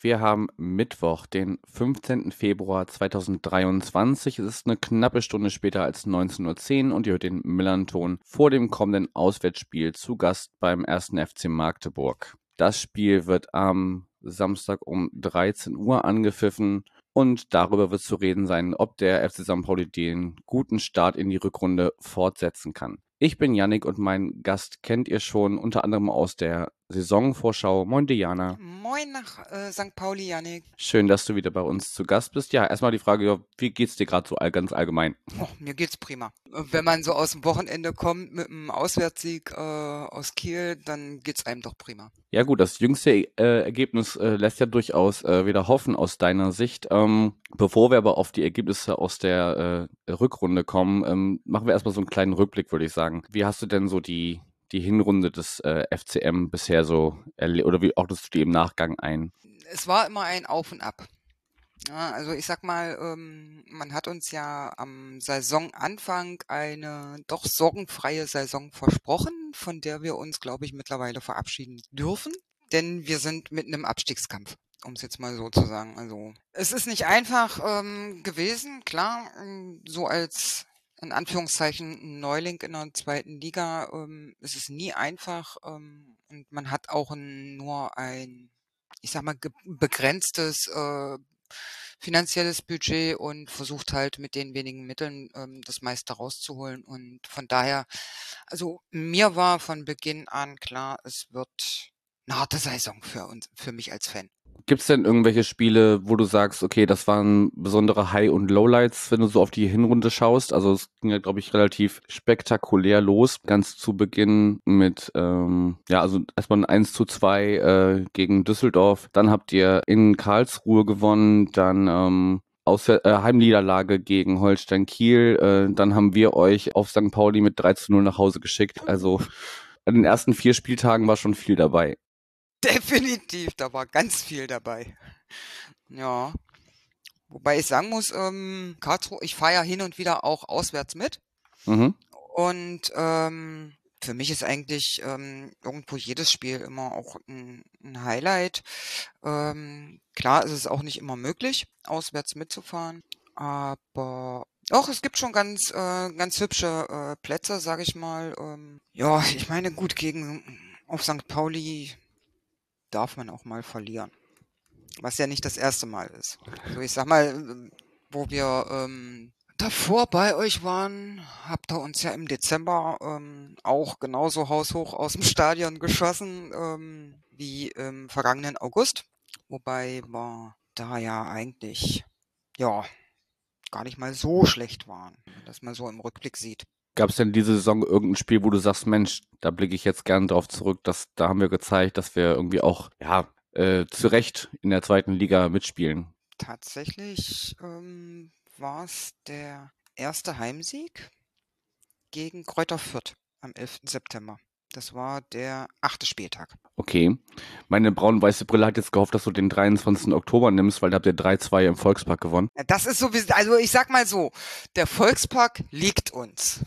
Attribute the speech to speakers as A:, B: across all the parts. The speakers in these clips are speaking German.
A: wir haben Mittwoch, den 15. Februar 2023. Es ist eine knappe Stunde später als 19.10 Uhr und ihr hört den Millanton vor dem kommenden Auswärtsspiel zu Gast beim 1. FC Magdeburg. Das Spiel wird am Samstag um 13 Uhr angepfiffen und darüber wird zu reden sein, ob der FC St. Pauli den guten Start in die Rückrunde fortsetzen kann. Ich bin Yannick und mein Gast kennt ihr schon unter anderem aus der Saisonvorschau. Moin Diana.
B: Moin nach äh, St. Pauli, Yannick.
A: Schön, dass du wieder bei uns zu Gast bist. Ja, erstmal die Frage, wie geht's dir gerade so all, ganz allgemein?
B: Oh, mir geht's prima. Wenn man so aus dem Wochenende kommt mit einem Auswärtssieg äh, aus Kiel, dann geht's einem doch prima.
A: Ja gut, das jüngste äh, Ergebnis äh, lässt ja durchaus äh, wieder hoffen aus deiner Sicht. Ähm, bevor wir aber auf die Ergebnisse aus der äh, Rückrunde kommen, ähm, machen wir erstmal so einen kleinen Rückblick, würde ich sagen. Wie hast du denn so die die Hinrunde des äh, FCM bisher so oder wie ordnest du die im Nachgang ein?
B: Es war immer ein Auf und Ab. Ja, also ich sag mal, ähm, man hat uns ja am Saisonanfang eine doch sorgenfreie Saison versprochen, von der wir uns, glaube ich, mittlerweile verabschieden dürfen. Denn wir sind mitten im Abstiegskampf, um es jetzt mal so zu sagen. Also es ist nicht einfach ähm, gewesen, klar, ähm, so als in Anführungszeichen Neuling in der zweiten Liga ähm, ist es nie einfach ähm, und man hat auch ein, nur ein, ich sag mal, begrenztes äh, finanzielles Budget und versucht halt mit den wenigen Mitteln ähm, das meiste rauszuholen. Und von daher, also mir war von Beginn an klar, es wird eine harte Saison für uns, für mich als Fan.
A: Gibt es denn irgendwelche Spiele, wo du sagst, okay, das waren besondere High- und Lowlights, wenn du so auf die Hinrunde schaust? Also es ging ja, glaube ich, relativ spektakulär los. Ganz zu Beginn mit, ähm, ja, also erstmal ein 1 zu 2 äh, gegen Düsseldorf. Dann habt ihr in Karlsruhe gewonnen, dann ähm, aus äh, Heimniederlage gegen Holstein Kiel. Äh, dann haben wir euch auf St. Pauli mit 3 zu 0 nach Hause geschickt. Also an den ersten vier Spieltagen war schon viel dabei.
B: Definitiv, da war ganz viel dabei. Ja. Wobei ich sagen muss, ähm, Karlsruhe, ich fahre ja hin und wieder auch auswärts mit. Mhm. Und ähm, für mich ist eigentlich ähm, irgendwo jedes Spiel immer auch ein, ein Highlight. Ähm, klar ist es auch nicht immer möglich, auswärts mitzufahren, aber auch es gibt schon ganz äh, ganz hübsche äh, Plätze, sage ich mal. Ähm, ja, ich meine gut gegen auf St. Pauli darf man auch mal verlieren. Was ja nicht das erste Mal ist. Also ich sag mal, wo wir ähm, davor bei euch waren, habt ihr uns ja im Dezember ähm, auch genauso haushoch aus dem Stadion geschossen ähm, wie im vergangenen August. Wobei wir da ja eigentlich, ja, gar nicht mal so schlecht waren, dass man so im Rückblick sieht.
A: Gab es denn diese Saison irgendein Spiel, wo du sagst, Mensch, da blicke ich jetzt gern drauf zurück, dass da haben wir gezeigt, dass wir irgendwie auch, ja, äh, zu Recht in der zweiten Liga mitspielen?
B: Tatsächlich ähm, war es der erste Heimsieg gegen Kräuter Fürth am 11. September. Das war der achte Spieltag.
A: Okay. Meine braun-weiße Brille hat jetzt gehofft, dass du den 23. Oktober nimmst, weil da habt ihr 3-2 im Volkspark gewonnen.
B: Das ist so, also ich sag mal so, der Volkspark liegt uns.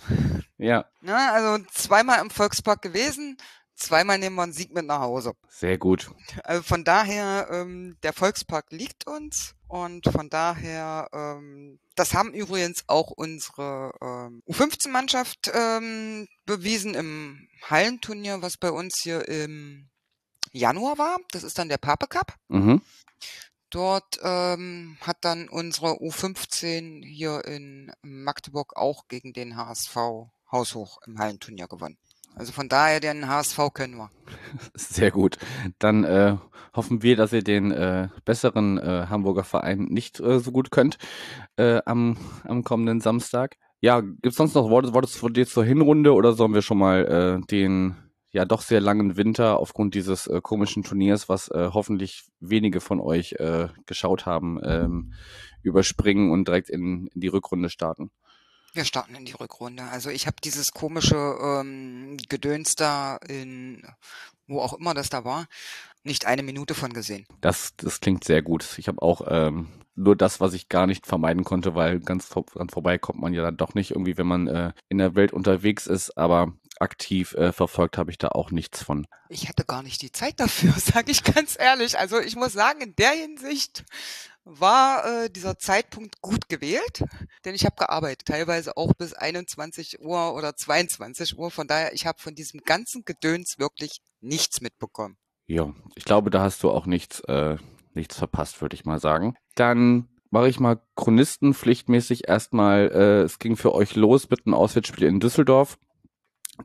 A: Ja.
B: Na, also zweimal im Volkspark gewesen, zweimal nehmen wir einen Sieg mit nach Hause.
A: Sehr gut.
B: Also von daher, ähm, der Volkspark liegt uns und von daher, ähm, das haben übrigens auch unsere ähm, U15-Mannschaft ähm, bewiesen im Hallenturnier, was bei uns hier im Januar war. Das ist dann der Pape Cup. Mhm. Dort ähm, hat dann unsere U15 hier in Magdeburg auch gegen den HSV haushoch im Hallenturnier gewonnen. Also von daher den HSV können wir.
A: Sehr gut. Dann äh, hoffen wir, dass ihr den äh, besseren äh, Hamburger Verein nicht äh, so gut könnt äh, am, am kommenden Samstag. Ja, gibt es sonst noch Worte, Worte von dir zur Hinrunde oder sollen wir schon mal äh, den ja doch sehr langen Winter aufgrund dieses komischen Turniers, was hoffentlich wenige von euch geschaut haben, ähm, überspringen und direkt in, in die Rückrunde starten?
B: Wir starten in die Rückrunde. Also ich habe dieses komische ähm, Gedöns da in wo auch immer das da war, nicht eine Minute von gesehen.
A: Das, das klingt sehr gut. Ich habe auch ähm, nur das, was ich gar nicht vermeiden konnte, weil ganz dran vorbei kommt man ja dann doch nicht irgendwie, wenn man äh, in der Welt unterwegs ist. Aber aktiv äh, verfolgt habe ich da auch nichts von.
B: Ich hatte gar nicht die Zeit dafür, sage ich ganz ehrlich. Also ich muss sagen, in der Hinsicht war äh, dieser Zeitpunkt gut gewählt, denn ich habe gearbeitet, teilweise auch bis 21 Uhr oder 22 Uhr. Von daher, ich habe von diesem ganzen Gedöns wirklich nichts mitbekommen.
A: Ja, ich glaube, da hast du auch nichts, äh, nichts verpasst, würde ich mal sagen. Dann mache ich mal Chronistenpflichtmäßig erstmal, äh, es ging für euch los mit einem Auswärtsspiel in Düsseldorf.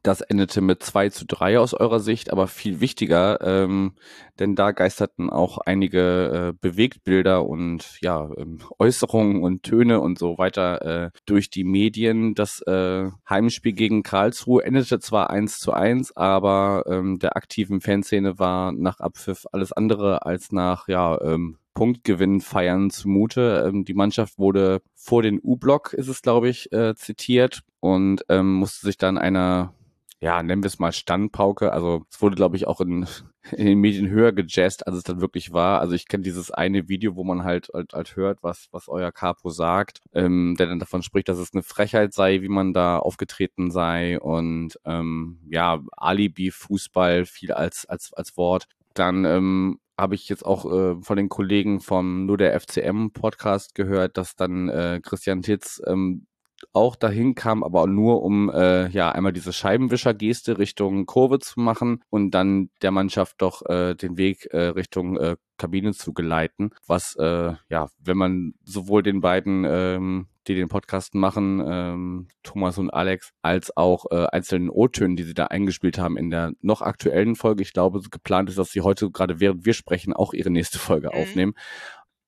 A: Das endete mit 2 zu 3 aus eurer Sicht, aber viel wichtiger, ähm, denn da geisterten auch einige äh, Bewegtbilder und ja, ähm, Äußerungen und Töne und so weiter äh, durch die Medien. Das äh, Heimspiel gegen Karlsruhe endete zwar 1 zu 1, aber ähm, der aktiven Fanszene war nach Abpfiff alles andere als nach ja, ähm, Punktgewinn feiern zumute. Ähm, die Mannschaft wurde vor den U-Block, ist es glaube ich, äh, zitiert und ähm, musste sich dann einer ja, nennen wir es mal Standpauke. Also es wurde, glaube ich, auch in, in den Medien höher gejazzt, als es dann wirklich war. Also ich kenne dieses eine Video, wo man halt, halt, halt hört, was, was euer Capo sagt, ähm, der dann davon spricht, dass es eine Frechheit sei, wie man da aufgetreten sei und ähm, ja, Alibi-Fußball viel als, als, als Wort. Dann ähm, habe ich jetzt auch äh, von den Kollegen vom Nur der FCM Podcast gehört, dass dann äh, Christian Titz ähm, auch dahin kam, aber nur um äh, ja einmal diese Scheibenwischer-Geste Richtung Kurve zu machen und dann der Mannschaft doch äh, den Weg äh, Richtung äh, Kabine zu geleiten. Was äh, ja, wenn man sowohl den beiden ähm, die den Podcast machen, ähm, Thomas und Alex, als auch äh, einzelnen O-Tönen, die sie da eingespielt haben in der noch aktuellen Folge. Ich glaube, geplant ist, dass sie heute gerade während wir sprechen auch ihre nächste Folge mhm. aufnehmen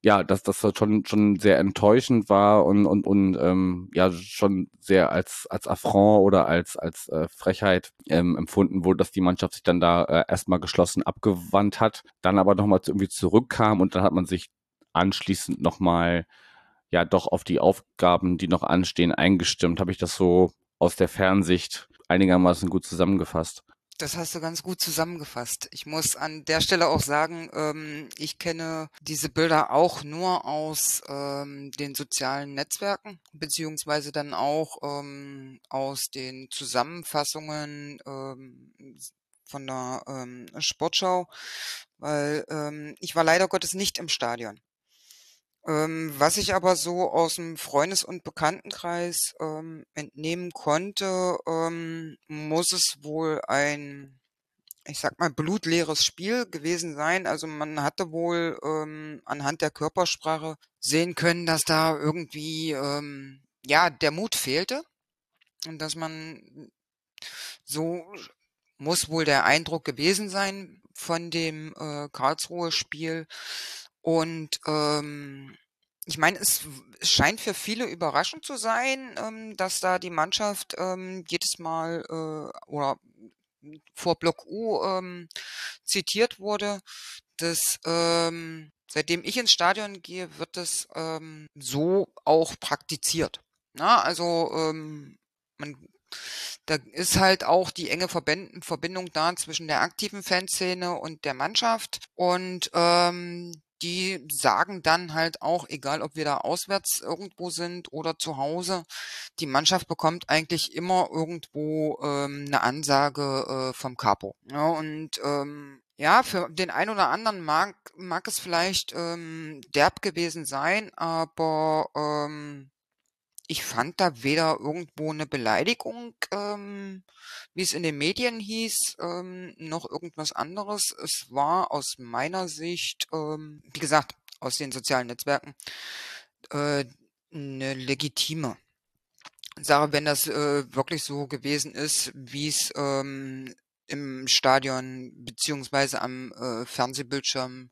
A: ja, dass das schon schon sehr enttäuschend war und und und ähm, ja schon sehr als als Affront oder als als äh, Frechheit ähm, empfunden wurde, dass die Mannschaft sich dann da äh, erstmal geschlossen abgewandt hat, dann aber nochmal irgendwie zurückkam und dann hat man sich anschließend nochmal ja doch auf die Aufgaben, die noch anstehen, eingestimmt. Habe ich das so aus der Fernsicht einigermaßen gut zusammengefasst?
B: Das hast du ganz gut zusammengefasst. Ich muss an der Stelle auch sagen, ähm, ich kenne diese Bilder auch nur aus ähm, den sozialen Netzwerken, beziehungsweise dann auch ähm, aus den Zusammenfassungen ähm, von der ähm, Sportschau, weil ähm, ich war leider Gottes nicht im Stadion. Ähm, was ich aber so aus dem Freundes- und Bekanntenkreis ähm, entnehmen konnte, ähm, muss es wohl ein, ich sag mal, blutleeres Spiel gewesen sein. Also man hatte wohl ähm, anhand der Körpersprache sehen können, dass da irgendwie ähm, ja der Mut fehlte und dass man so muss wohl der Eindruck gewesen sein von dem äh, Karlsruhe-Spiel und ähm, ich meine, es scheint für viele überraschend zu sein, ähm, dass da die Mannschaft ähm, jedes Mal äh, oder vor Block U ähm, zitiert wurde. dass ähm, seitdem ich ins Stadion gehe, wird es ähm, so auch praktiziert. Na, also ähm, man da ist halt auch die enge Verbindung da zwischen der aktiven Fanszene und der Mannschaft. Und ähm, die sagen dann halt auch, egal ob wir da auswärts irgendwo sind oder zu Hause, die Mannschaft bekommt eigentlich immer irgendwo ähm, eine Ansage äh, vom Capo. Ja, und ähm, ja, für den einen oder anderen mag, mag es vielleicht ähm, derb gewesen sein, aber ähm, ich fand da weder irgendwo eine Beleidigung, ähm, wie es in den Medien hieß, ähm, noch irgendwas anderes. Es war aus meiner Sicht, ähm, wie gesagt, aus den sozialen Netzwerken, äh, eine legitime Sache, wenn das äh, wirklich so gewesen ist, wie es ähm, im Stadion beziehungsweise am äh, Fernsehbildschirm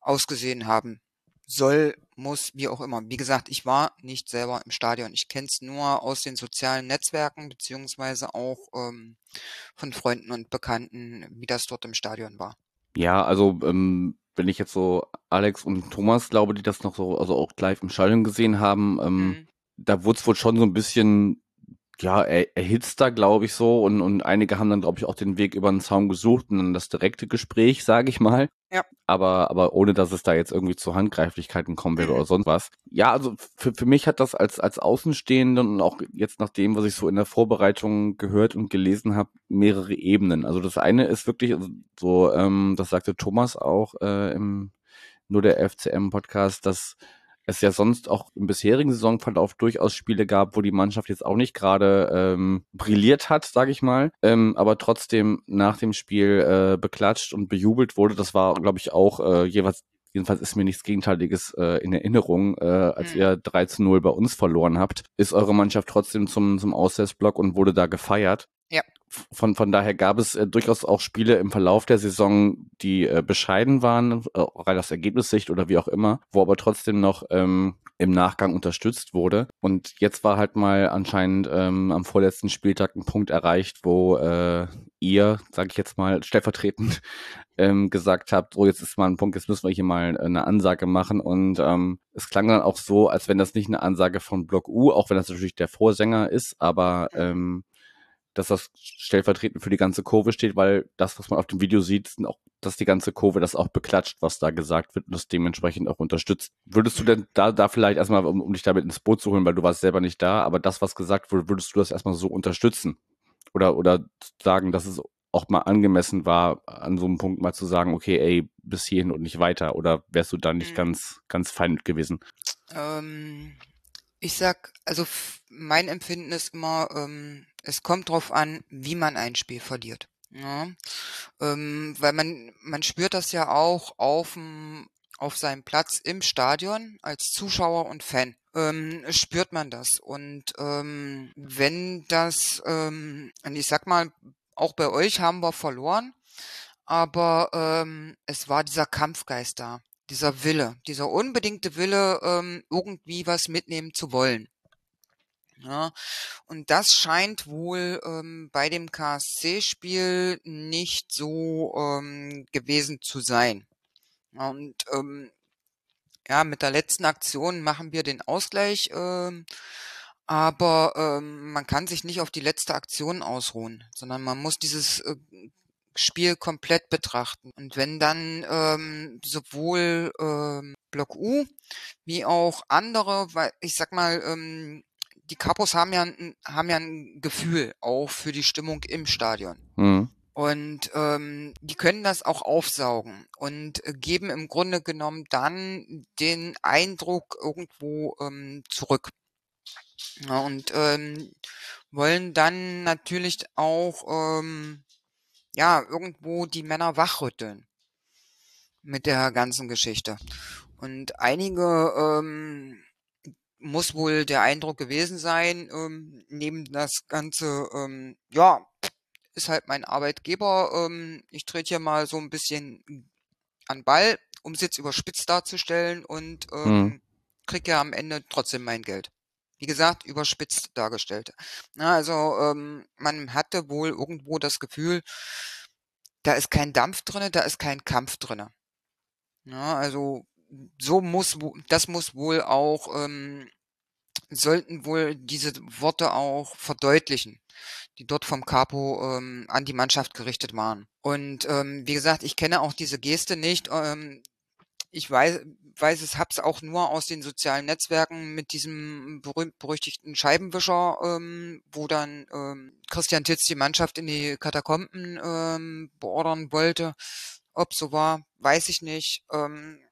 B: ausgesehen haben soll, muss, wie auch immer. Wie gesagt, ich war nicht selber im Stadion. Ich kenne es nur aus den sozialen Netzwerken, beziehungsweise auch ähm, von Freunden und Bekannten, wie das dort im Stadion war.
A: Ja, also ähm, wenn ich jetzt so Alex und Thomas glaube, die das noch so, also auch live im Stadion gesehen haben, ähm, mhm. da wurde es wohl schon so ein bisschen ja, er, erhitzt da, glaube ich, so. Und, und einige haben dann, glaube ich, auch den Weg über den Zaun gesucht und dann das direkte Gespräch, sage ich mal.
B: Ja.
A: Aber, aber ohne, dass es da jetzt irgendwie zu Handgreiflichkeiten kommen würde
B: Mhm.
A: oder sonst was. Ja, also für, für mich hat das als, als Außenstehenden und auch jetzt nach dem, was ich so in der Vorbereitung gehört und gelesen habe, mehrere Ebenen. Also das eine ist wirklich also so, ähm, das sagte Thomas auch äh, im nur der FCM-Podcast, dass es ja sonst auch im bisherigen Saisonverlauf durchaus Spiele gab, wo die Mannschaft jetzt auch nicht gerade ähm, brilliert hat, sage ich mal, ähm, aber trotzdem nach dem Spiel äh, beklatscht und bejubelt wurde. Das war, glaube ich, auch äh, jeweils jedenfalls ist mir nichts Gegenteiliges äh, in Erinnerung, äh, als
B: Mhm.
A: ihr 3 zu 0 bei uns verloren habt, ist eure Mannschaft trotzdem zum, zum Auswärtsblock und wurde da gefeiert.
B: Ja.
A: Von, von daher gab es äh, durchaus auch Spiele im Verlauf der Saison, die äh, bescheiden waren, äh, rein aus Ergebnissicht oder wie auch immer, wo aber trotzdem noch ähm, im Nachgang unterstützt wurde. Und jetzt war halt mal anscheinend ähm, am vorletzten Spieltag ein Punkt erreicht, wo äh, ihr, sage ich jetzt mal stellvertretend, ähm, gesagt habt, so jetzt ist mal ein Punkt, jetzt müssen wir hier mal eine Ansage machen. Und ähm, es klang dann auch so, als wenn das nicht eine Ansage von Block U, auch wenn das natürlich der Vorsänger ist, aber ähm, dass das stellvertretend für die ganze Kurve steht, weil das, was man auf dem Video sieht, sind auch, dass die ganze Kurve das auch beklatscht, was da gesagt wird und das dementsprechend auch unterstützt. Würdest du denn da, da vielleicht erstmal, um, um dich damit ins Boot zu holen, weil du warst selber nicht da, aber das, was gesagt wurde, würdest du das erstmal so unterstützen? Oder, oder sagen, dass es auch mal angemessen war, an so einem Punkt mal zu sagen, okay, ey, bis hierhin und nicht weiter? Oder wärst du da nicht
B: Mhm.
A: ganz, ganz fein mit gewesen?
B: Ähm, ich sag, also mein Empfinden ist immer, ähm, es kommt drauf an, wie man ein Spiel verliert. Ja? Ähm, weil man, man spürt das ja auch aufm, auf seinem Platz im Stadion als Zuschauer und Fan. Ähm, spürt man das. Und ähm, wenn das, ähm, ich sag mal, auch bei euch haben wir verloren, aber ähm, es war dieser Kampfgeist da, dieser Wille, dieser unbedingte Wille, ähm, irgendwie was mitnehmen zu wollen. Ja, und das scheint wohl ähm, bei dem KSC-Spiel nicht so ähm, gewesen zu sein. Und ähm, ja, mit der letzten Aktion machen wir den Ausgleich, ähm, aber ähm, man kann sich nicht auf die letzte Aktion ausruhen, sondern man muss dieses äh, Spiel komplett betrachten. Und wenn dann ähm, sowohl ähm, Block U wie auch andere, weil ich sag mal, ähm, die Kapos haben ja, ein, haben ja ein Gefühl auch für die Stimmung im Stadion.
A: Mhm.
B: Und ähm, die können das auch aufsaugen und geben im Grunde genommen dann den Eindruck irgendwo ähm, zurück. Ja, und ähm, wollen dann natürlich auch ähm, ja irgendwo die Männer wachrütteln mit der ganzen Geschichte. Und einige ähm, muss wohl der Eindruck gewesen sein, ähm, neben das Ganze, ähm, ja, ist halt mein Arbeitgeber. Ähm, ich trete hier mal so ein bisschen an Ball, um es jetzt überspitzt darzustellen und ähm,
A: Mhm.
B: krieg ja am Ende trotzdem mein Geld. Wie gesagt, überspitzt dargestellt. Na, also ähm, man hatte wohl irgendwo das Gefühl, da ist kein Dampf drinne, da ist kein Kampf drinne. Ja, also so muss das muss wohl auch ähm, sollten wohl diese Worte auch verdeutlichen, die dort vom Capo ähm, an die Mannschaft gerichtet waren. Und ähm, wie gesagt, ich kenne auch diese Geste nicht. Ähm, ich weiß, weiß es, hab's auch nur aus den sozialen Netzwerken mit diesem berühmt-berüchtigten Scheibenwischer, ähm, wo dann ähm, Christian Titz die Mannschaft in die Katakomben ähm, beordern wollte. Ob so war, weiß ich nicht. Ähm,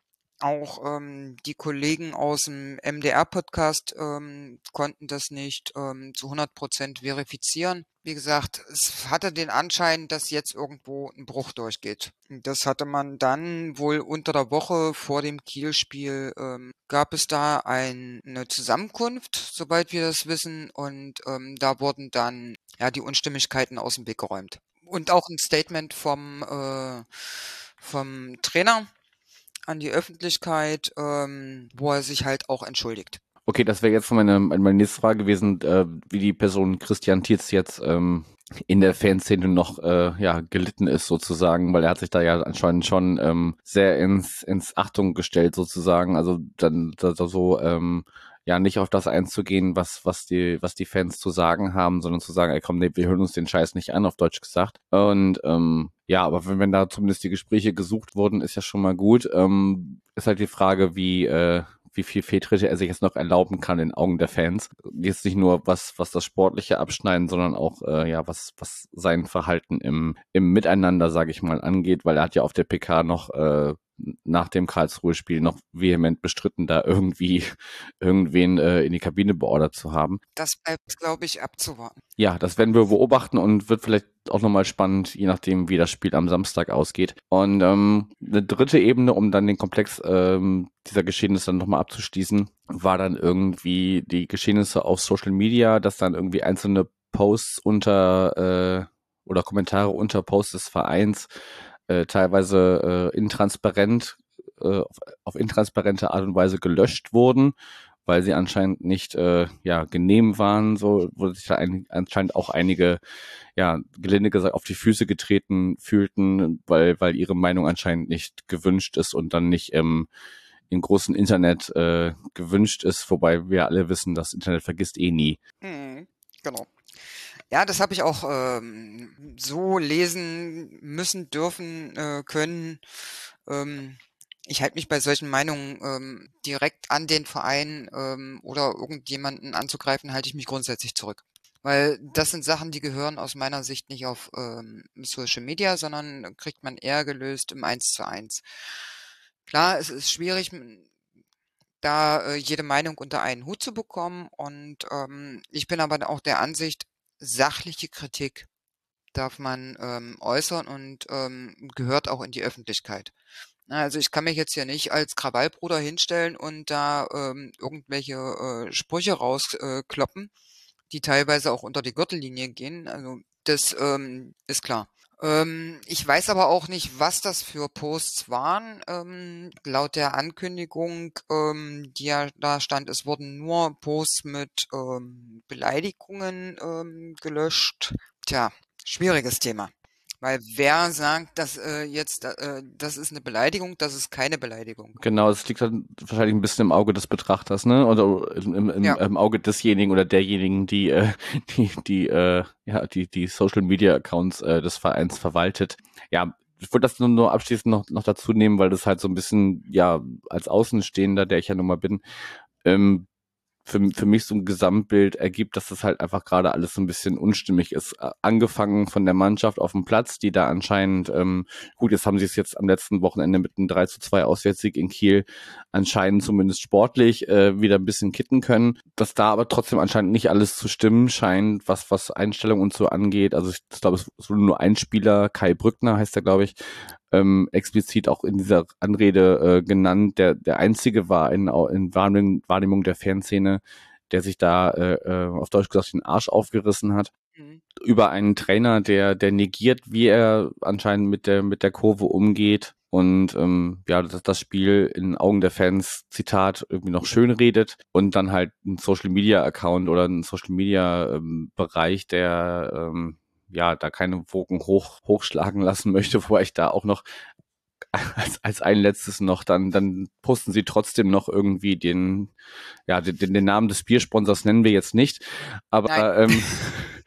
B: auch ähm, die Kollegen aus dem MDR-Podcast ähm, konnten das nicht ähm, zu 100 Prozent verifizieren. Wie gesagt, es hatte den Anschein, dass jetzt irgendwo ein Bruch durchgeht. Das hatte man dann wohl unter der Woche vor dem Kiel-Spiel, ähm, gab es da ein, eine Zusammenkunft, soweit wir das wissen, und ähm, da wurden dann ja die Unstimmigkeiten aus dem Weg geräumt. Und auch ein Statement vom, äh, vom Trainer, an die Öffentlichkeit, ähm, wo er sich halt auch entschuldigt.
A: Okay, das wäre jetzt meine, meine nächste Frage gewesen, äh, wie die Person Christian Tietz jetzt ähm, in der Fanszene noch äh, ja, gelitten ist sozusagen, weil er hat sich da ja anscheinend schon ähm, sehr ins, ins Achtung gestellt sozusagen, also dann da, so ähm, ja nicht auf das einzugehen, was, was die, was die Fans zu sagen haben, sondern zu sagen, ey komm, nee, wir hören uns den Scheiß nicht an, auf Deutsch gesagt. Und ähm, ja, aber wenn, wenn da zumindest die Gespräche gesucht wurden, ist ja schon mal gut. Ähm, ist halt die Frage, wie, äh, wie viel Fehltritte er sich jetzt noch erlauben kann in Augen der Fans. Jetzt nicht nur was, was das Sportliche abschneiden, sondern auch, äh, ja, was, was sein Verhalten im, im Miteinander, sage ich mal, angeht, weil er hat ja auf der PK noch äh, nach dem Karlsruhe-Spiel noch vehement bestritten, da irgendwie irgendwen äh, in die Kabine beordert zu haben.
B: Das bleibt, glaube ich, abzuwarten.
A: Ja, das werden wir beobachten und wird vielleicht auch nochmal spannend, je nachdem, wie das Spiel am Samstag ausgeht. Und ähm, eine dritte Ebene, um dann den Komplex ähm, dieser Geschehnisse dann nochmal abzuschließen, war dann irgendwie die Geschehnisse auf Social Media, dass dann irgendwie einzelne Posts unter äh, oder Kommentare unter Posts des Vereins äh, teilweise äh, intransparent, äh, auf, auf intransparente Art und Weise gelöscht wurden, weil sie anscheinend nicht äh, ja genehm waren, so wurde sich da ein, anscheinend auch einige ja gelinde gesagt auf die Füße getreten fühlten, weil weil ihre Meinung anscheinend nicht gewünscht ist und dann nicht im im großen Internet äh, gewünscht ist, wobei wir alle wissen, das Internet vergisst eh nie.
B: Mhm, genau. Ja, das habe ich auch ähm, so lesen müssen, dürfen, äh, können. Ähm, ich halte mich bei solchen Meinungen ähm, direkt an den Verein ähm, oder irgendjemanden anzugreifen, halte ich mich grundsätzlich zurück. Weil das sind Sachen, die gehören aus meiner Sicht nicht auf ähm, Social Media, sondern kriegt man eher gelöst im Eins zu eins. Klar, es ist schwierig, da äh, jede Meinung unter einen Hut zu bekommen. Und ähm, ich bin aber auch der Ansicht, sachliche Kritik darf man ähm, äußern und ähm, gehört auch in die Öffentlichkeit. Also ich kann mich jetzt hier nicht als Krawallbruder hinstellen und da ähm, irgendwelche äh, Sprüche rauskloppen, äh, die teilweise auch unter die Gürtellinie gehen. Also das ähm, ist klar. Ähm, ich weiß aber auch nicht, was das für Posts waren. Ähm, laut der Ankündigung, ähm, die ja da stand, es wurden nur Posts mit ähm, Beleidigungen ähm, gelöscht. Tja, schwieriges Thema. Weil wer sagt, dass äh, jetzt äh, das ist eine Beleidigung, das ist keine Beleidigung.
A: Genau, es liegt dann wahrscheinlich ein bisschen im Auge des Betrachters, ne? Oder im, im, ja. im Auge desjenigen oder derjenigen, die äh, die die äh, ja die die Social Media Accounts äh, des Vereins verwaltet. Ja, ich würde das nur, nur abschließend noch noch dazu nehmen, weil das halt so ein bisschen ja als Außenstehender, der ich ja nun mal bin, ähm, für, für mich so ein Gesamtbild ergibt, dass das halt einfach gerade alles so ein bisschen unstimmig ist. Angefangen von der Mannschaft auf dem Platz, die da anscheinend, ähm, gut, jetzt haben sie es jetzt am letzten Wochenende mit einem 3 zu 2 Auswärtssieg in Kiel anscheinend zumindest sportlich äh, wieder ein bisschen kitten können. Dass da aber trotzdem anscheinend nicht alles zu stimmen scheint, was, was Einstellung und so angeht. Also ich, ich glaube, es wurde nur ein Spieler, Kai Brückner heißt er, glaube ich, ähm, explizit auch in dieser Anrede äh, genannt, der der einzige war in, in Wahrnehmung, Wahrnehmung der Fanszene, der sich da äh, äh, auf Deutsch gesagt den Arsch aufgerissen hat. Mhm. Über einen Trainer, der der negiert, wie er anscheinend mit der mit der Kurve umgeht und ähm, ja, das, das Spiel in Augen der Fans, Zitat, irgendwie noch schön redet und dann halt ein Social Media Account oder ein Social Media ähm, Bereich, der ähm, ja, da keine Wogen hoch, hochschlagen lassen möchte, wo ich da auch noch als, als ein letztes noch, dann, dann posten sie trotzdem noch irgendwie den, ja, den, den Namen des Biersponsors nennen wir jetzt nicht, aber ähm,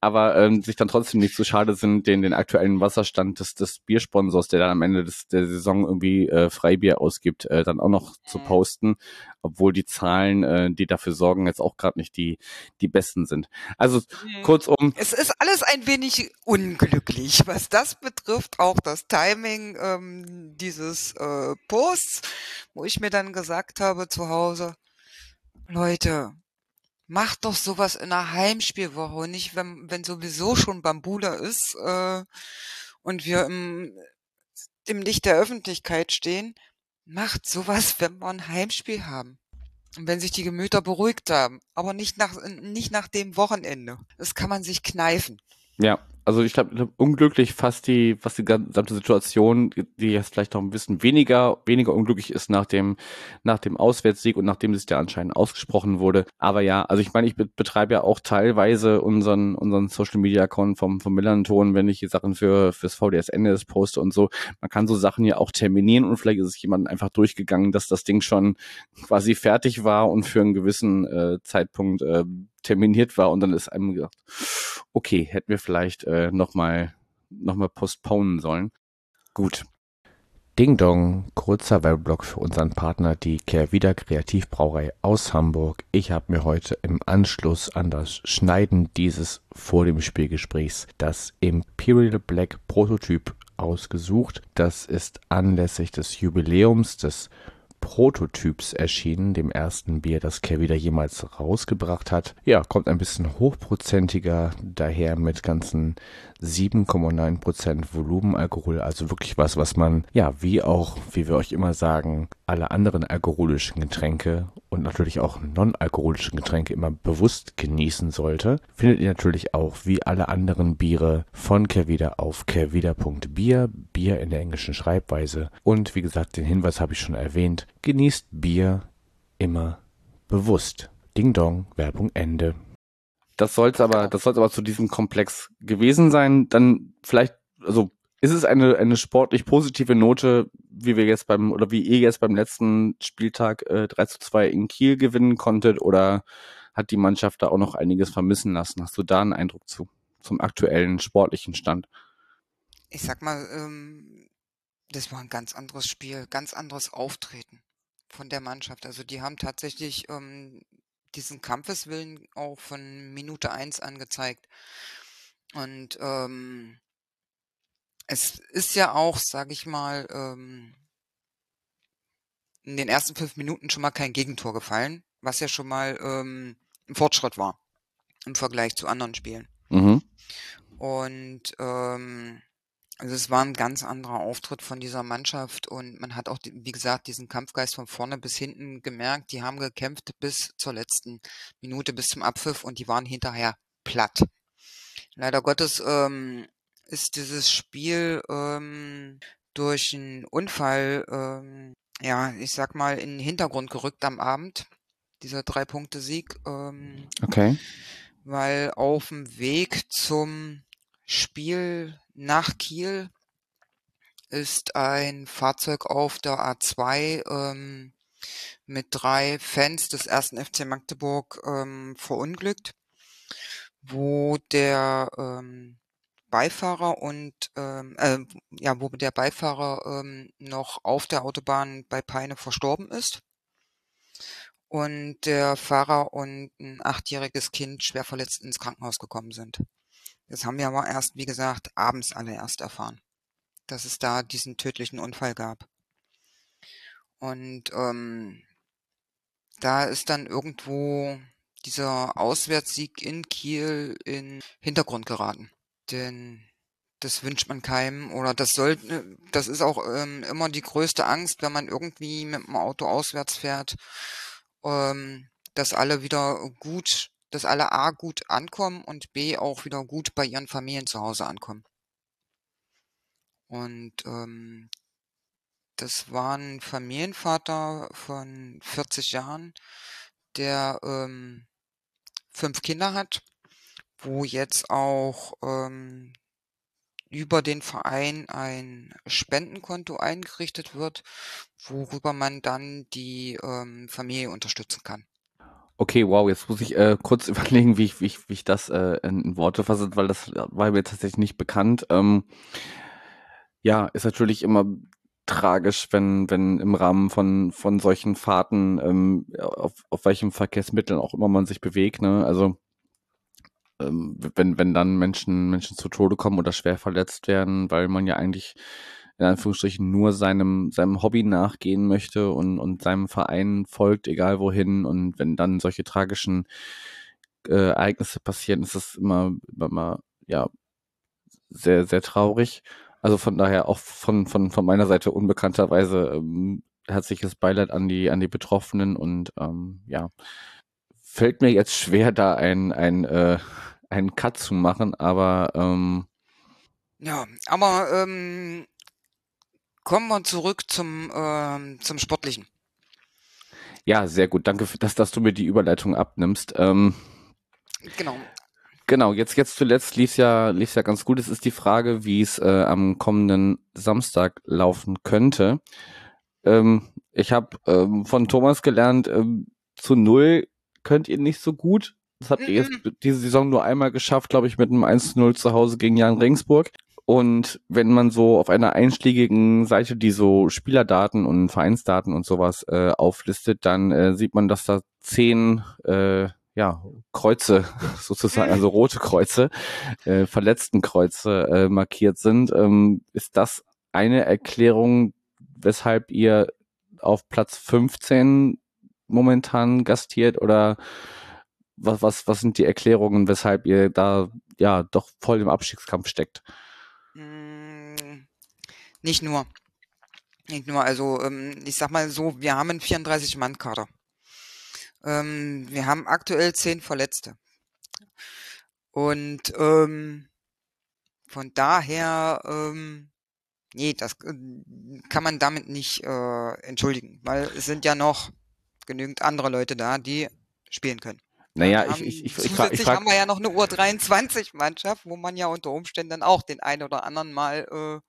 A: aber ähm, sich dann trotzdem nicht so schade sind, den, den aktuellen Wasserstand des, des Biersponsors, der dann am Ende des, der Saison irgendwie äh, Freibier ausgibt, äh, dann auch noch zu mhm. posten, obwohl die Zahlen, äh, die dafür sorgen, jetzt auch gerade nicht die, die besten sind. Also mhm. kurzum.
B: Es ist alles ein wenig unglücklich, was das betrifft, auch das Timing ähm, dieses äh, Posts, wo ich mir dann gesagt habe zu Hause, Leute, Macht doch sowas in einer Heimspielwoche und nicht, wenn, wenn sowieso schon Bambula ist äh, und wir im, im Licht der Öffentlichkeit stehen. Macht sowas, wenn wir ein Heimspiel haben. Und wenn sich die Gemüter beruhigt haben. Aber nicht nach, nicht nach dem Wochenende. Das kann man sich kneifen.
A: Ja, Also ich glaube, unglücklich fast die, fast die gesamte Situation, die jetzt vielleicht noch ein bisschen weniger, weniger unglücklich ist nach dem, nach dem Auswärtssieg und nachdem es ja anscheinend ausgesprochen wurde. Aber ja, also ich meine, ich betreibe ja auch teilweise unseren, unseren Social Media Account vom, vom Millanton, wenn ich die Sachen für, fürs VDS Endes poste und so. Man kann so Sachen ja auch terminieren und vielleicht ist es jemand einfach durchgegangen, dass das Ding schon quasi fertig war und für einen gewissen äh, Zeitpunkt äh, terminiert war und dann ist einem gedacht, okay, hätten wir vielleicht äh, nochmal noch mal postponen sollen. Gut. Ding Dong, kurzer Werbeblock für unseren Partner, die Kehrwieder Kreativbrauerei aus Hamburg. Ich habe mir heute im Anschluss an das Schneiden dieses vor dem Spielgesprächs das Imperial Black Prototyp ausgesucht. Das ist anlässlich des Jubiläums des Prototyps erschienen, dem ersten Bier, das Kehrwieder jemals rausgebracht hat. Ja, kommt ein bisschen hochprozentiger daher mit ganzen 7,9% Volumenalkohol, also wirklich was, was man, ja, wie auch, wie wir euch immer sagen, alle anderen alkoholischen Getränke und natürlich auch non-alkoholischen Getränke immer bewusst genießen sollte, findet ihr natürlich auch wie alle anderen Biere von Kervida auf kervida.bier, Bier in der englischen Schreibweise. Und wie gesagt, den Hinweis habe ich schon erwähnt, genießt Bier immer bewusst. Ding Dong, Werbung Ende. Das sollte aber, das sollte aber zu diesem Komplex gewesen sein. Dann vielleicht, also ist es eine, eine sportlich positive Note, wie wir jetzt beim, oder wie ihr jetzt beim letzten Spieltag äh, 3 zu 2 in Kiel gewinnen konntet, oder hat die Mannschaft da auch noch einiges vermissen lassen? Hast du da einen Eindruck zu, zum aktuellen sportlichen Stand?
B: Ich sag mal, ähm, das war ein ganz anderes Spiel, ganz anderes Auftreten von der Mannschaft. Also die haben tatsächlich ähm, diesen Kampfeswillen auch von Minute eins angezeigt. Und ähm, es ist ja auch, sage ich mal, ähm, in den ersten fünf Minuten schon mal kein Gegentor gefallen, was ja schon mal ähm, ein Fortschritt war im Vergleich zu anderen Spielen. Mhm. Und ähm, also es war ein ganz anderer Auftritt von dieser Mannschaft und man hat auch, wie gesagt, diesen Kampfgeist von vorne bis hinten gemerkt. Die haben gekämpft bis zur letzten Minute, bis zum Abpfiff und die waren hinterher platt. Leider Gottes ähm, ist dieses Spiel ähm, durch einen Unfall, ähm, ja, ich sag mal, in den Hintergrund gerückt am Abend. Dieser Drei-Punkte-Sieg. Ähm,
A: okay.
B: Weil auf dem Weg zum Spiel nach Kiel ist ein Fahrzeug auf der A2 ähm, mit drei Fans des ersten FC Magdeburg ähm, verunglückt, wo der ähm, Beifahrer und ähm, äh, ja, wo der Beifahrer ähm, noch auf der Autobahn bei Peine verstorben ist und der Fahrer und ein achtjähriges Kind schwer verletzt ins Krankenhaus gekommen sind. Das haben wir aber erst, wie gesagt, abends alle erst erfahren, dass es da diesen tödlichen Unfall gab. Und ähm, da ist dann irgendwo dieser Auswärtssieg in Kiel in Hintergrund geraten. Denn das wünscht man keinem oder das sollte, das ist auch ähm, immer die größte Angst, wenn man irgendwie mit dem Auto auswärts fährt, ähm, dass alle wieder gut dass alle A gut ankommen und B auch wieder gut bei ihren Familien zu Hause ankommen. Und ähm, das war ein Familienvater von 40 Jahren, der ähm, fünf Kinder hat, wo jetzt auch ähm, über den Verein ein Spendenkonto eingerichtet wird, worüber man dann die ähm, Familie unterstützen kann.
A: Okay, wow, jetzt muss ich äh, kurz überlegen, wie ich, wie ich, wie ich das äh, in Worte fasse, weil das war mir tatsächlich nicht bekannt. Ähm, ja, ist natürlich immer tragisch, wenn, wenn im Rahmen von, von solchen Fahrten, ähm, auf, auf welchem Verkehrsmitteln auch immer man sich bewegt, ne? Also ähm, wenn, wenn dann Menschen, Menschen zu Tode kommen oder schwer verletzt werden, weil man ja eigentlich in Anführungsstrichen nur seinem, seinem Hobby nachgehen möchte und, und seinem Verein folgt, egal wohin. Und wenn dann solche tragischen äh, Ereignisse passieren, ist es immer, immer, ja, sehr, sehr traurig. Also von daher auch von, von, von meiner Seite unbekannterweise ähm, herzliches Beileid an die, an die Betroffenen und ähm, ja, fällt mir jetzt schwer, da ein, ein, äh, einen Cut zu machen, aber ähm,
B: Ja, aber ähm, kommen wir zurück zum, ähm, zum Sportlichen.
A: Ja, sehr gut. Danke, für, dass, dass du mir die Überleitung abnimmst. Ähm,
B: genau.
A: Genau, jetzt, jetzt zuletzt lief ja, lief ja ganz gut. Es ist die Frage, wie es äh, am kommenden Samstag laufen könnte. Ähm, ich habe ähm, von Thomas gelernt, ähm, zu null könnt ihr nicht so gut. Das habt ihr jetzt mhm. diese Saison nur einmal geschafft, glaube ich, mit einem 1-0 zu Hause gegen Jan Regensburg. Und wenn man so auf einer einschlägigen Seite, die so Spielerdaten und Vereinsdaten und sowas äh, auflistet, dann äh, sieht man, dass da zehn äh, ja, Kreuze sozusagen, also rote Kreuze, äh, verletzten Kreuze äh, markiert sind. Ähm, ist das eine Erklärung, weshalb ihr auf Platz 15 momentan gastiert oder was, was, was sind die Erklärungen, weshalb ihr da ja doch voll im Abstiegskampf steckt?
B: Hm, nicht nur. Nicht nur, also ähm, ich sag mal so, wir haben einen 34-Mann-Kader. Ähm, wir haben aktuell 10 Verletzte. Und ähm, von daher ähm, Nee, das äh, kann man damit nicht äh, entschuldigen, weil es sind ja noch genügend andere Leute da, die spielen können.
A: Naja, ich, ich, ich,
B: ich, frag, ich frag, haben wir ja noch eine U23-Mannschaft, wo man ja unter Umständen dann auch den einen oder anderen mal äh,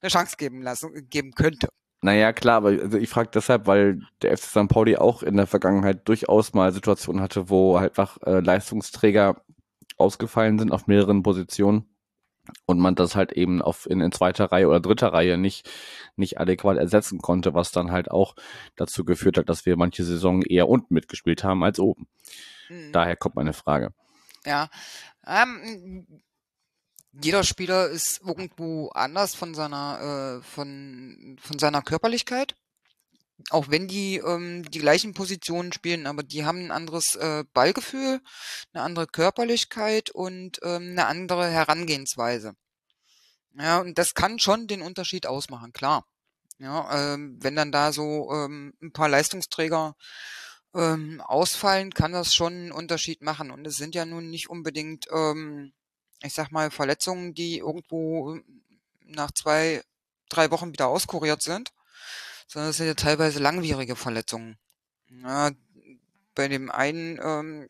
B: eine Chance geben lassen, geben könnte.
A: Naja, klar, aber also ich frage deshalb, weil der FC St. Pauli auch in der Vergangenheit durchaus mal Situationen hatte, wo halt einfach äh, Leistungsträger ausgefallen sind auf mehreren Positionen und man das halt eben auf in, in zweiter Reihe oder dritter Reihe nicht nicht adäquat ersetzen konnte, was dann halt auch dazu geführt hat, dass wir manche Saison eher unten mitgespielt haben als oben. Mhm. Daher kommt meine Frage.
B: Ja, ähm, jeder Spieler ist irgendwo anders von seiner äh, von von seiner Körperlichkeit auch wenn die ähm, die gleichen Positionen spielen, aber die haben ein anderes äh, Ballgefühl, eine andere Körperlichkeit und ähm, eine andere Herangehensweise. Ja, und das kann schon den Unterschied ausmachen, klar. Ja, ähm, wenn dann da so ähm, ein paar Leistungsträger ähm, ausfallen, kann das schon einen Unterschied machen. Und es sind ja nun nicht unbedingt, ähm, ich sag mal, Verletzungen, die irgendwo nach zwei, drei Wochen wieder auskuriert sind, sondern es sind ja teilweise langwierige Verletzungen. Ja, bei dem einen, ähm,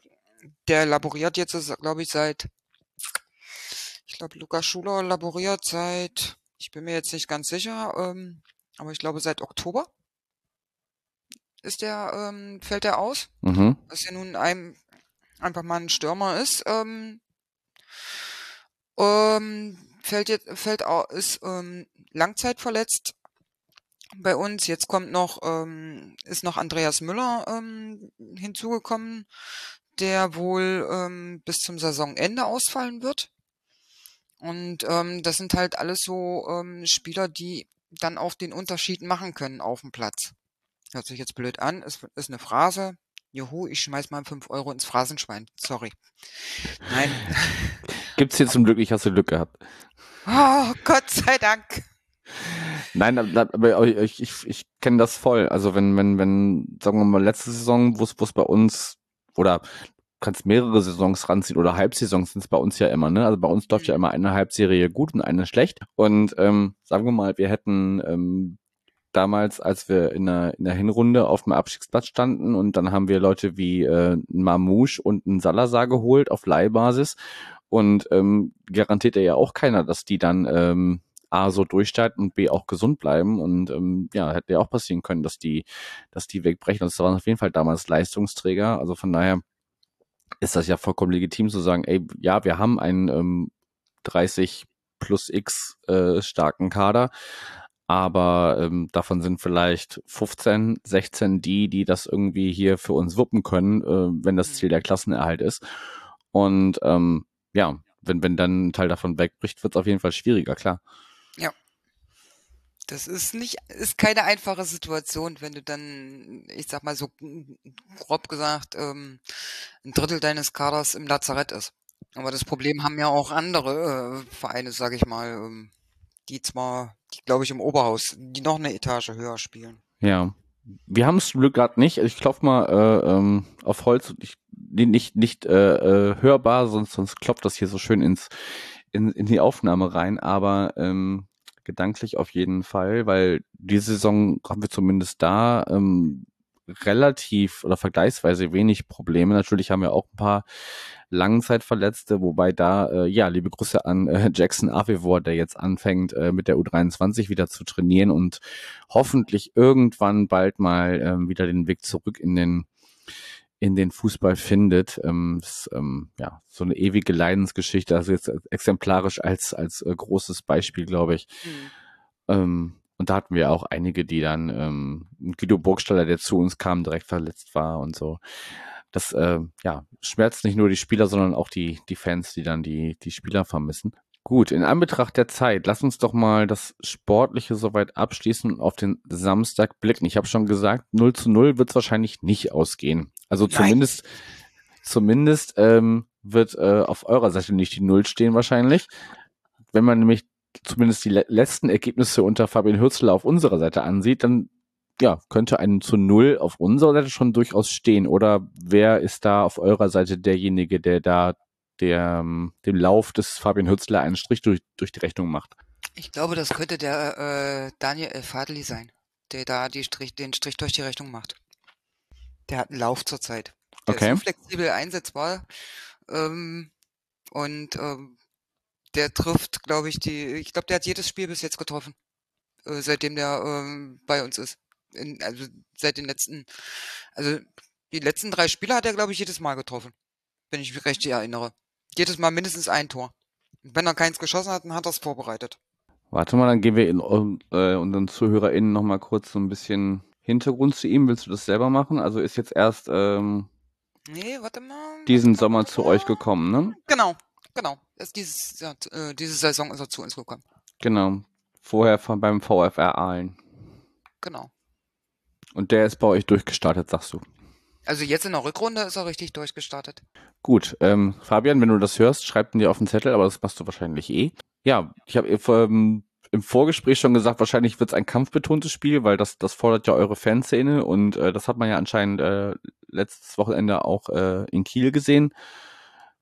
B: der laboriert jetzt, glaube ich, seit, ich glaube, Lukas Schuler laboriert seit, ich bin mir jetzt nicht ganz sicher, ähm, aber ich glaube seit Oktober ist der, ähm, fällt er aus. Mhm. Was ja nun einem einfach mal ein Stürmer ist. Ähm, ähm, fällt jetzt, fällt auch, ist ähm, langzeitverletzt bei uns. Jetzt kommt noch, ähm, ist noch Andreas Müller ähm, hinzugekommen, der wohl ähm, bis zum Saisonende ausfallen wird. Und ähm, das sind halt alles so ähm, Spieler, die dann auch den Unterschied machen können auf dem Platz. Hört sich jetzt blöd an, ist, ist eine Phrase. Juhu, ich schmeiß mal 5 Euro ins Phrasenschwein. Sorry. Nein.
A: Gibt's hier zum Glück, ich hast du Glück gehabt.
B: Oh, Gott sei Dank.
A: Nein, aber ich, ich, ich kenne das voll. Also wenn, wenn, wenn, sagen wir mal, letzte Saison, wo es bei uns, oder kannst mehrere Saisons ranziehen oder Halbsaisons sind es bei uns ja immer, ne? Also bei uns läuft ja mhm. immer eine Halbserie gut und eine schlecht. Und ähm, sagen wir mal, wir hätten ähm, damals, als wir in der, in der Hinrunde auf dem Abstiegsplatz standen und dann haben wir Leute wie äh, Mamouche und einen Salazar geholt auf Leihbasis und ähm, garantiert ja auch keiner, dass die dann ähm, A so durchstarten und B auch gesund bleiben. Und ähm, ja, hätte ja auch passieren können, dass die, dass die wegbrechen. Und das waren auf jeden Fall damals Leistungsträger. Also von daher ist das ja vollkommen legitim zu sagen, ey, ja, wir haben einen ähm, 30 plus X äh, starken Kader, aber ähm, davon sind vielleicht 15, 16 die, die das irgendwie hier für uns wuppen können, äh, wenn das Ziel der mhm. Klassenerhalt ist. Und ähm, ja, wenn, wenn dann ein Teil davon wegbricht, wird es auf jeden Fall schwieriger, klar.
B: Ja. Das ist nicht, ist keine einfache Situation, wenn du dann, ich sag mal so grob gesagt, ähm, ein Drittel deines Kaders im Lazarett ist. Aber das Problem haben ja auch andere äh, Vereine, sag ich mal, ähm, die zwar, die glaube ich im Oberhaus, die noch eine Etage höher spielen.
A: Ja. Wir haben es zum Glück gerade nicht. Ich klopfe mal äh, ähm, auf Holz. Ich, nicht nicht äh, äh, hörbar, sonst sonst klopft das hier so schön ins in, in die Aufnahme rein, aber ähm, gedanklich auf jeden Fall, weil diese Saison haben wir zumindest da ähm, relativ oder vergleichsweise wenig Probleme. Natürlich haben wir auch ein paar Langzeitverletzte, wobei da, äh, ja, liebe Grüße an äh, Jackson Avivor, der jetzt anfängt, äh, mit der U23 wieder zu trainieren und hoffentlich irgendwann bald mal äh, wieder den Weg zurück in den in den Fußball findet. Ähm, ist, ähm, ja, so eine ewige Leidensgeschichte, also jetzt exemplarisch als, als äh, großes Beispiel, glaube ich. Mhm. Ähm, und da hatten wir auch einige, die dann, ähm, Guido Burgstaller, der zu uns kam, direkt verletzt war und so. Das äh, ja, schmerzt nicht nur die Spieler, sondern auch die, die Fans, die dann die, die Spieler vermissen. Gut, in Anbetracht der Zeit, lass uns doch mal das Sportliche soweit abschließen und auf den Samstag blicken. Ich habe schon gesagt, 0 zu 0 wird es wahrscheinlich nicht ausgehen. Also Nein. zumindest, zumindest ähm, wird äh, auf eurer Seite nicht die Null stehen wahrscheinlich. Wenn man nämlich zumindest die le letzten Ergebnisse unter Fabian Hürzler auf unserer Seite ansieht, dann ja, könnte ein zu Null auf unserer Seite schon durchaus stehen. Oder wer ist da auf eurer Seite derjenige, der da der, ähm, dem Lauf des Fabian Hürzler einen Strich durch, durch die Rechnung macht?
B: Ich glaube, das könnte der äh, Daniel Elfadli sein, der da die Strich, den Strich durch die Rechnung macht. Der hat einen Lauf zurzeit. Der okay. ist so flexibel einsetzbar. Ähm, und ähm, der trifft, glaube ich, die, ich glaube, der hat jedes Spiel bis jetzt getroffen, äh, seitdem der ähm, bei uns ist. In, also seit den letzten, also die letzten drei Spiele hat er, glaube ich, jedes Mal getroffen, wenn ich mich recht erinnere. Jedes Mal mindestens ein Tor. Und wenn er keins geschossen hat, dann hat er es vorbereitet.
A: Warte mal, dann gehen wir in, äh, unseren ZuhörerInnen nochmal kurz so ein bisschen Hintergrund zu ihm. Willst du das selber machen? Also ist jetzt erst ähm,
B: nee, warte mal,
A: diesen warte Sommer zu euch gekommen, ne?
B: Genau, genau. Ist dieses, ja, äh, diese Saison ist er zu uns gekommen.
A: Genau. Vorher von, beim VfR Aalen.
B: Genau.
A: Und der ist bei euch durchgestartet, sagst du?
B: Also jetzt in der Rückrunde ist er richtig durchgestartet.
A: Gut, ähm, Fabian, wenn du das hörst, schreib ihn dir auf den Zettel, aber das machst du wahrscheinlich eh. Ja, ich habe ähm, im Vorgespräch schon gesagt, wahrscheinlich wird es ein kampfbetontes Spiel, weil das, das fordert ja eure Fanszene und äh, das hat man ja anscheinend äh, letztes Wochenende auch äh, in Kiel gesehen.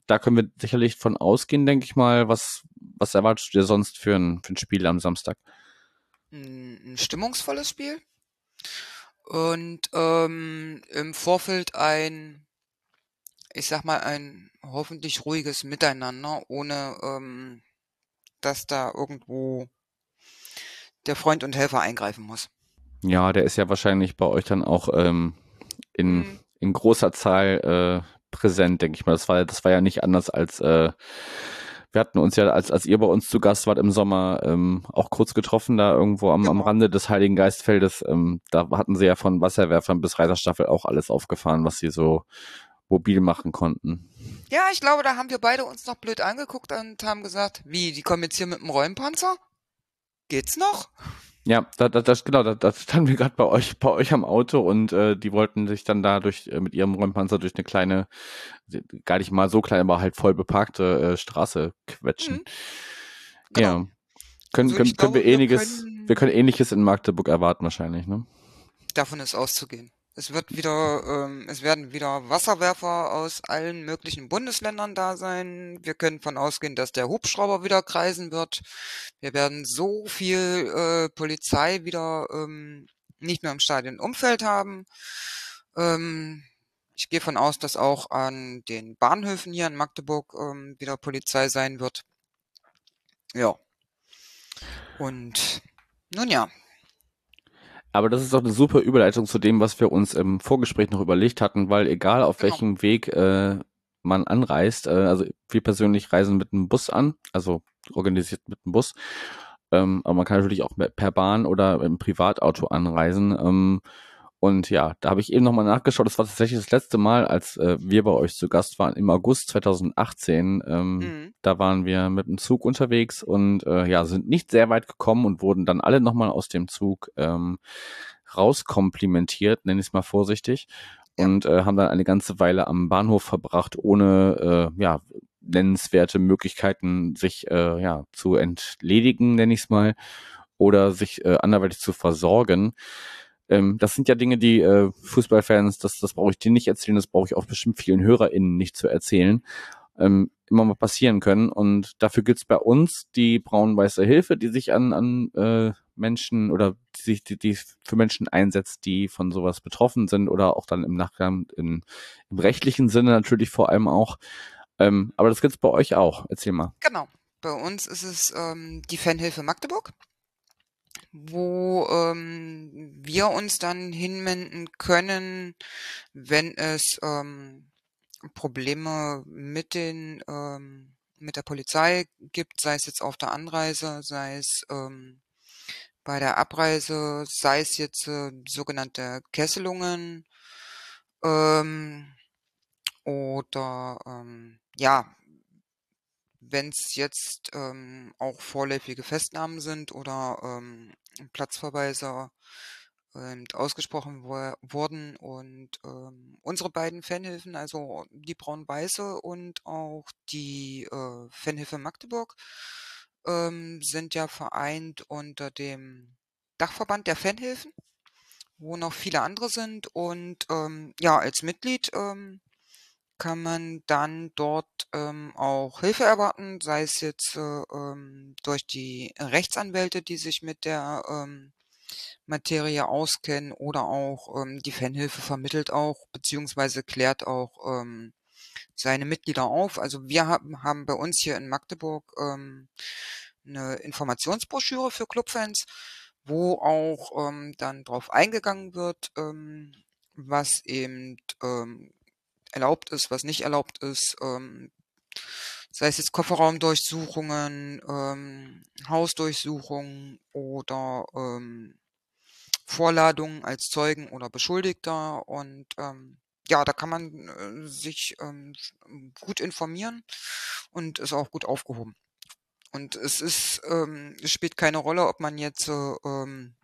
A: Da können wir sicherlich von ausgehen, denke ich mal. Was, was erwartest du dir sonst für ein, für ein Spiel am Samstag?
B: Ein stimmungsvolles Spiel und ähm, im Vorfeld ein, ich sag mal, ein hoffentlich ruhiges Miteinander, ohne ähm, dass da irgendwo der Freund und Helfer eingreifen muss.
A: Ja, der ist ja wahrscheinlich bei euch dann auch ähm, in, mhm. in großer Zahl äh, präsent, denke ich mal. Das war, das war ja nicht anders als äh, wir hatten uns ja, als, als ihr bei uns zu Gast wart im Sommer, ähm, auch kurz getroffen, da irgendwo am, genau. am Rande des Heiligen Geistfeldes. Ähm, da hatten sie ja von Wasserwerfern bis Reiterstaffel auch alles aufgefahren, was sie so mobil machen konnten.
B: Ja, ich glaube, da haben wir beide uns noch blöd angeguckt und haben gesagt, wie, die kommen jetzt hier mit dem Räumpanzer? Geht's noch?
A: Ja, da, da, das genau, da, da standen wir gerade bei euch, bei euch am Auto und äh, die wollten sich dann da durch äh, mit ihrem Räumpanzer durch eine kleine, gar nicht mal so klein, aber halt voll beparkte äh, Straße quetschen. Mhm. Genau. Ja. Können, also können, können wir ähnliches, wir können, wir können ähnliches in Magdeburg erwarten wahrscheinlich, ne?
B: Davon ist auszugehen. Es wird wieder, ähm, es werden wieder Wasserwerfer aus allen möglichen Bundesländern da sein. Wir können von ausgehen, dass der Hubschrauber wieder kreisen wird. Wir werden so viel äh, Polizei wieder ähm, nicht nur im Stadionumfeld haben. Ähm, ich gehe von aus, dass auch an den Bahnhöfen hier in Magdeburg ähm, wieder Polizei sein wird. Ja. Und nun ja,
A: aber das ist doch eine super Überleitung zu dem, was wir uns im Vorgespräch noch überlegt hatten, weil egal auf genau. welchem Weg äh, man anreist, äh, also wir persönlich reisen mit einem Bus an, also organisiert mit einem Bus, ähm, aber man kann natürlich auch per Bahn oder im Privatauto anreisen. Ähm, und ja, da habe ich eben nochmal nachgeschaut. Das war tatsächlich das letzte Mal, als äh, wir bei euch zu Gast waren, im August 2018. Ähm, mhm. Da waren wir mit dem Zug unterwegs und äh, ja, sind nicht sehr weit gekommen und wurden dann alle nochmal aus dem Zug ähm, rauskomplimentiert, nenne ich es mal vorsichtig. Und äh, haben dann eine ganze Weile am Bahnhof verbracht, ohne äh, ja, nennenswerte Möglichkeiten, sich äh, ja, zu entledigen, nenne ich es mal, oder sich äh, anderweitig zu versorgen. Ähm, das sind ja Dinge, die äh, Fußballfans, das, das brauche ich dir nicht erzählen, das brauche ich auch bestimmt vielen HörerInnen nicht zu erzählen. Ähm, immer mal passieren können. Und dafür gibt's bei uns die braun-weiße Hilfe, die sich an, an äh, Menschen oder die sich die, die für Menschen einsetzt, die von sowas betroffen sind oder auch dann im Nachgang in, im rechtlichen Sinne natürlich vor allem auch. Ähm, aber das gibt's bei euch auch. Erzähl mal.
B: Genau. Bei uns ist es ähm, die Fanhilfe Magdeburg, wo ähm, wir uns dann hinwenden können, wenn es ähm, Probleme mit den ähm, mit der Polizei gibt, sei es jetzt auf der Anreise, sei es ähm, bei der Abreise, sei es jetzt äh, sogenannte Kesselungen ähm, oder ähm, ja, wenn es jetzt ähm, auch vorläufige Festnahmen sind oder ähm, Platzverweise ähm, ausgesprochen wurden und ähm, unsere beiden Fanhilfen, also die Braun-Weiße und auch die äh, Fanhilfe Magdeburg, ähm, sind ja vereint unter dem Dachverband der Fanhilfen, wo noch viele andere sind und ähm, ja, als Mitglied ähm, kann man dann dort ähm, auch Hilfe erwarten, sei es jetzt äh, ähm, durch die Rechtsanwälte, die sich mit der ähm, Materie auskennen oder auch ähm, die Fanhilfe vermittelt auch beziehungsweise klärt auch ähm, seine Mitglieder auf. Also wir haben, haben bei uns hier in Magdeburg ähm, eine Informationsbroschüre für Clubfans, wo auch ähm, dann drauf eingegangen wird, ähm, was eben ähm, erlaubt ist, was nicht erlaubt ist, ähm, sei es jetzt Kofferraumdurchsuchungen, ähm, Hausdurchsuchungen oder ähm, Vorladungen als Zeugen oder Beschuldigter und ähm, ja, da kann man äh, sich ähm, gut informieren und ist auch gut aufgehoben. Und es ist, ähm, es spielt keine Rolle, ob man jetzt äh, ähm,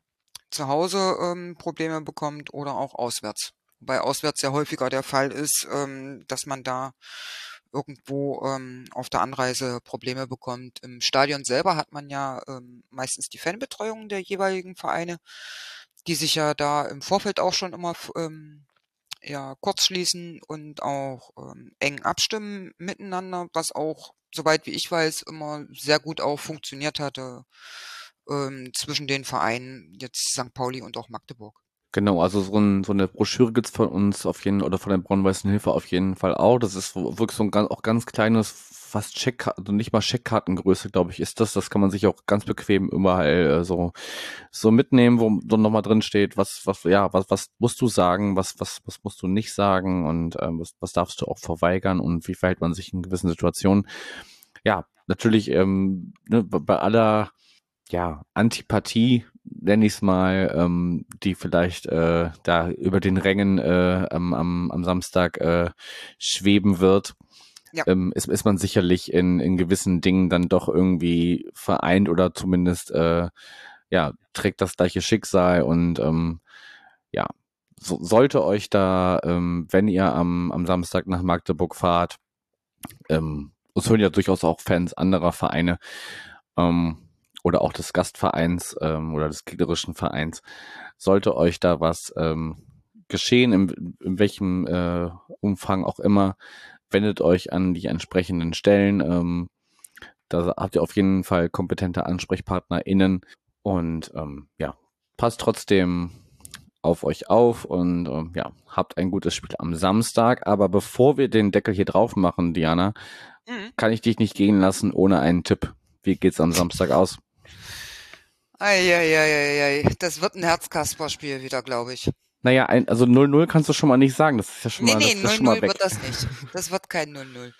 B: zu Hause ähm, Probleme bekommt oder auch auswärts bei auswärts sehr häufiger der Fall ist, ähm, dass man da irgendwo ähm, auf der Anreise Probleme bekommt. Im Stadion selber hat man ja ähm, meistens die Fanbetreuung der jeweiligen Vereine, die sich ja da im Vorfeld auch schon immer ähm, ja, kurz schließen und auch ähm, eng abstimmen miteinander, was auch, soweit wie ich weiß, immer sehr gut auch funktioniert hatte ähm, zwischen den Vereinen, jetzt St. Pauli und auch Magdeburg.
A: Genau, also so, ein, so eine Broschüre gibt's von uns auf jeden oder von der Braun-Weißen Hilfe auf jeden Fall auch. Das ist wirklich so ein ganz, auch ganz kleines, fast Checkkarten, also nicht mal Checkkartengröße, glaube ich, ist das. Das kann man sich auch ganz bequem überall äh, so, so mitnehmen, wo so nochmal drin steht, was, was, ja, was, was musst du sagen, was, was, was musst du nicht sagen und ähm, was, was darfst du auch verweigern und wie verhält man sich in gewissen Situationen. Ja, natürlich ähm, ne, bei aller ja, Antipathie, nenne ich es mal, ähm, die vielleicht äh, da über den Rängen äh, am, am, am Samstag äh, schweben wird, ja. ähm, ist, ist man sicherlich in, in gewissen Dingen dann doch irgendwie vereint oder zumindest äh, ja, trägt das gleiche Schicksal und ähm, ja, so, sollte euch da, ähm, wenn ihr am, am Samstag nach Magdeburg fahrt, ähm, es hören ja durchaus auch Fans anderer Vereine, ähm, oder auch des Gastvereins ähm, oder des gegnerischen Vereins, sollte euch da was ähm, geschehen, in, in welchem äh, Umfang auch immer, wendet euch an die entsprechenden Stellen. Ähm, da habt ihr auf jeden Fall kompetente AnsprechpartnerInnen und ähm, ja, passt trotzdem auf euch auf und ähm, ja, habt ein gutes Spiel am Samstag. Aber bevor wir den Deckel hier drauf machen, Diana, mhm. kann ich dich nicht gehen lassen ohne einen Tipp. Wie geht's am Samstag aus?
B: Eieieiei, das wird ein Herzkasper-Spiel wieder, glaube ich.
A: Naja, ein, also 0-0 kannst du schon mal nicht sagen. Das ist ja schon nee, mal.
B: Nee, 0-0 wird das nicht. Das wird kein 0-0.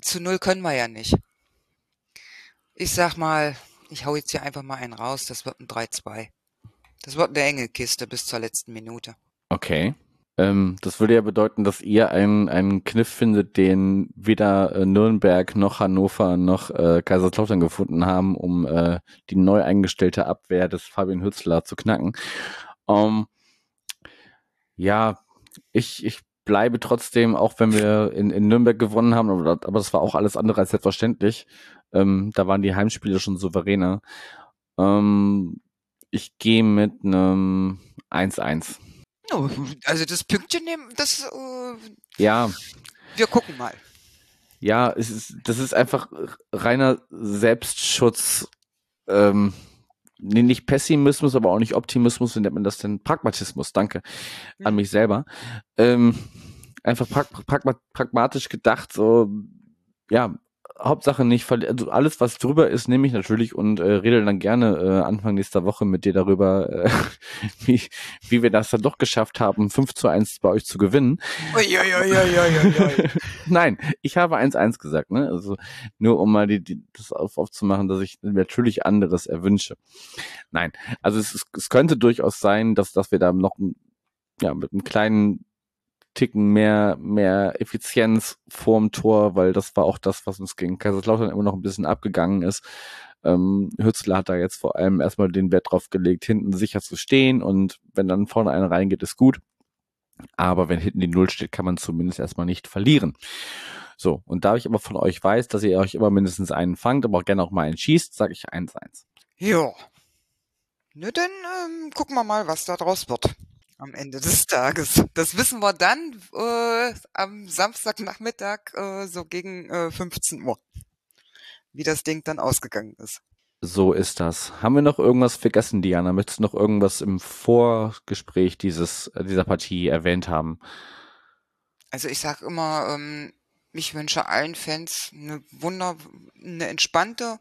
B: Zu 0 können wir ja nicht. Ich sag mal, ich hau jetzt hier einfach mal einen raus, das wird ein 3-2. Das wird eine enge Kiste bis zur letzten Minute.
A: Okay. Ähm, das würde ja bedeuten, dass ihr einen, einen Kniff findet, den weder äh, Nürnberg noch Hannover noch äh, Kaiserslautern gefunden haben, um äh, die neu eingestellte Abwehr des Fabian Hützler zu knacken. Ähm, ja, ich, ich bleibe trotzdem, auch wenn wir in, in Nürnberg gewonnen haben, aber, aber das war auch alles andere als selbstverständlich. Ähm, da waren die Heimspiele schon souveräner. Ähm, ich gehe mit einem 1-1.
B: Also das Pünktchen nehmen, das. Äh,
A: ja.
B: Wir gucken mal.
A: Ja, es ist, das ist einfach reiner Selbstschutz. Ähm, nee, nicht Pessimismus, aber auch nicht Optimismus, wie nennt man das denn? Pragmatismus, danke an mich selber. Ähm, einfach prag pragma pragmatisch gedacht, so, ja, Hauptsache nicht verlieren. Also alles, was drüber ist, nehme ich natürlich und äh, rede dann gerne äh, Anfang nächster Woche mit dir darüber, äh, wie, wie wir das dann doch geschafft haben, 5 zu 1 bei euch zu gewinnen. Ui, ui, ui, Nein, ich habe 1-1 gesagt, ne? Also nur um mal die, die, das auf, aufzumachen, dass ich natürlich anderes erwünsche. Nein, also es, es könnte durchaus sein, dass, dass wir da noch ja, mit einem kleinen Ticken mehr, mehr Effizienz vorm Tor, weil das war auch das, was uns gegen Kaiserslautern immer noch ein bisschen abgegangen ist. Ähm, Hützler hat da jetzt vor allem erstmal den Wert drauf gelegt, hinten sicher zu stehen und wenn dann vorne einer reingeht, ist gut. Aber wenn hinten die Null steht, kann man zumindest erstmal nicht verlieren. So, und da ich aber von euch weiß, dass ihr euch immer mindestens einen fangt, aber auch gerne auch mal einen schießt, sage ich 1-1.
B: Ja. Na dann ähm, gucken wir mal, was da draus wird am Ende des Tages. Das wissen wir dann äh, am Samstagnachmittag äh, so gegen äh, 15 Uhr, wie das Ding dann ausgegangen ist.
A: So ist das. Haben wir noch irgendwas vergessen, Diana? Möchtest du noch irgendwas im Vorgespräch dieses, äh, dieser Partie erwähnt haben?
B: Also ich sag immer, ähm, ich wünsche allen Fans eine wunder, eine entspannte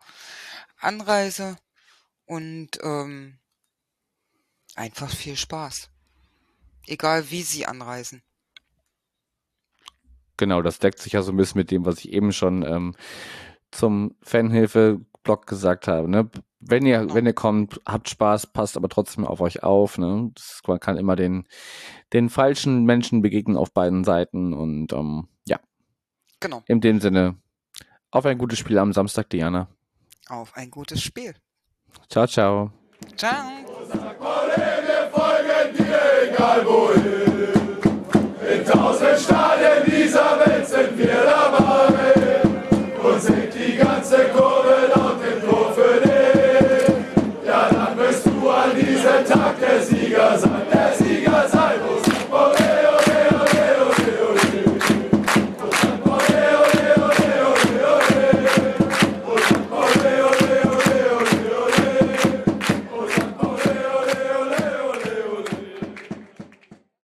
B: Anreise und ähm, einfach viel Spaß. Egal wie sie anreisen.
A: Genau, das deckt sich ja so ein bisschen mit dem, was ich eben schon ähm, zum Fanhilfe-Blog gesagt habe. Ne? Wenn ihr, genau. wenn ihr kommt, habt Spaß, passt aber trotzdem auf euch auf. Ne? Das, man kann immer den, den falschen Menschen begegnen auf beiden Seiten und ähm, ja.
B: Genau.
A: In dem Sinne, auf ein gutes Spiel am Samstag, Diana.
B: Auf ein gutes Spiel.
A: Ciao, ciao.
B: Ciao
C: egal wo